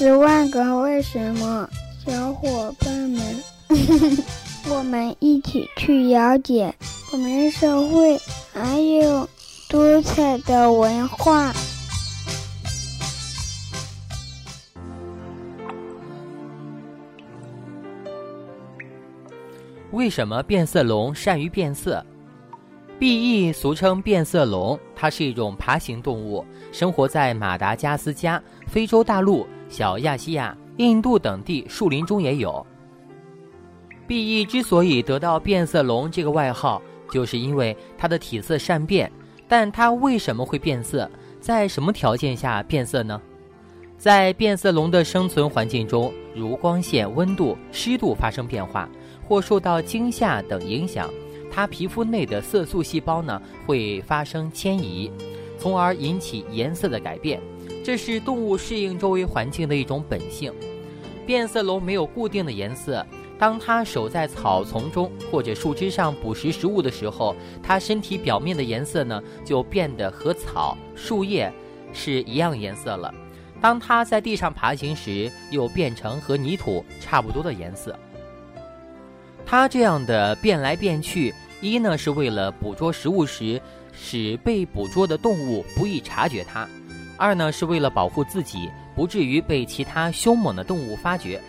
十万个为什么，小伙伴们，我们一起去了解我们社会还有多彩的文化。为什么变色龙善于变色？碧翼俗称变色龙，它是一种爬行动物，生活在马达加斯加、非洲大陆、小亚细亚、印度等地树林中也有。碧翼之所以得到变色龙这个外号，就是因为它的体色善变。但它为什么会变色？在什么条件下变色呢？在变色龙的生存环境中，如光线、温度、湿度发生变化。或受到惊吓等影响，它皮肤内的色素细胞呢会发生迁移，从而引起颜色的改变。这是动物适应周围环境的一种本性。变色龙没有固定的颜色，当它守在草丛中或者树枝上捕食食物的时候，它身体表面的颜色呢就变得和草、树叶是一样颜色了。当它在地上爬行时，又变成和泥土差不多的颜色。它这样的变来变去，一呢是为了捕捉食物时使被捕捉的动物不易察觉它；二呢是为了保护自己不至于被其他凶猛的动物发觉。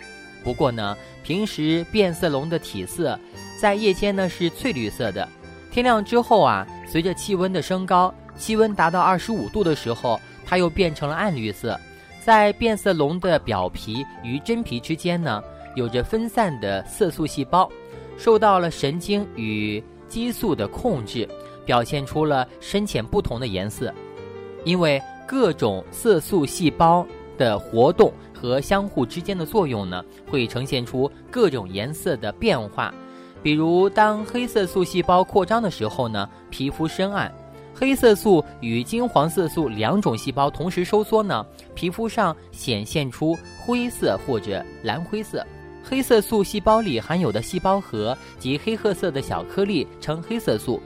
不过呢，平时变色龙的体色在夜间呢是翠绿色的，天亮之后啊，随着气温的升高，气温达到二十五度的时候，它又变成了暗绿色。在变色龙的表皮与真皮之间呢，有着分散的色素细胞。受到了神经与激素的控制，表现出了深浅不同的颜色。因为各种色素细胞的活动和相互之间的作用呢，会呈现出各种颜色的变化。比如，当黑色素细胞扩张的时候呢，皮肤深暗；黑色素与金黄色素两种细胞同时收缩呢，皮肤上显现出灰色或者蓝灰色。黑色素细胞里含有的细胞核及黑褐色的小颗粒称黑色素，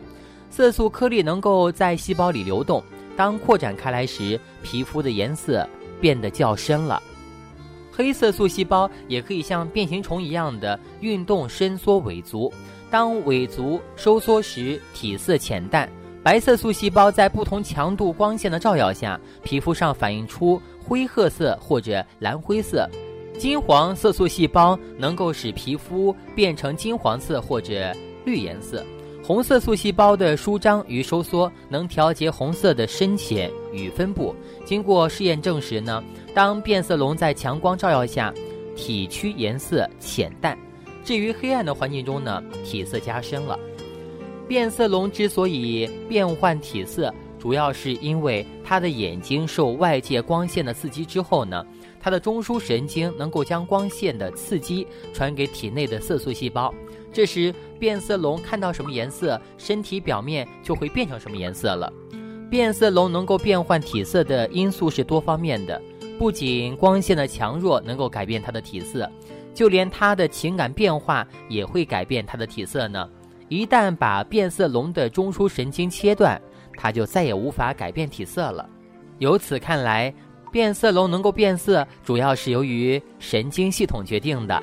色素颗粒能够在细胞里流动。当扩展开来时，皮肤的颜色变得较深了。黑色素细胞也可以像变形虫一样的运动伸缩尾足，当尾足收缩时，体色浅淡。白色素细胞在不同强度光线的照耀下，皮肤上反映出灰褐色或者蓝灰色。金黄色素细胞能够使皮肤变成金黄色或者绿颜色，红色素细胞的舒张与收缩能调节红色的深浅与分布。经过试验证实呢，当变色龙在强光照耀下，体躯颜色浅淡；至于黑暗的环境中呢，体色加深了。变色龙之所以变换体色，主要是因为它的眼睛受外界光线的刺激之后呢。它的中枢神经能够将光线的刺激传给体内的色素细胞，这时变色龙看到什么颜色，身体表面就会变成什么颜色了。变色龙能够变换体色的因素是多方面的，不仅光线的强弱能够改变它的体色，就连它的情感变化也会改变它的体色呢。一旦把变色龙的中枢神经切断，它就再也无法改变体色了。由此看来。变色龙能够变色，主要是由于神经系统决定的。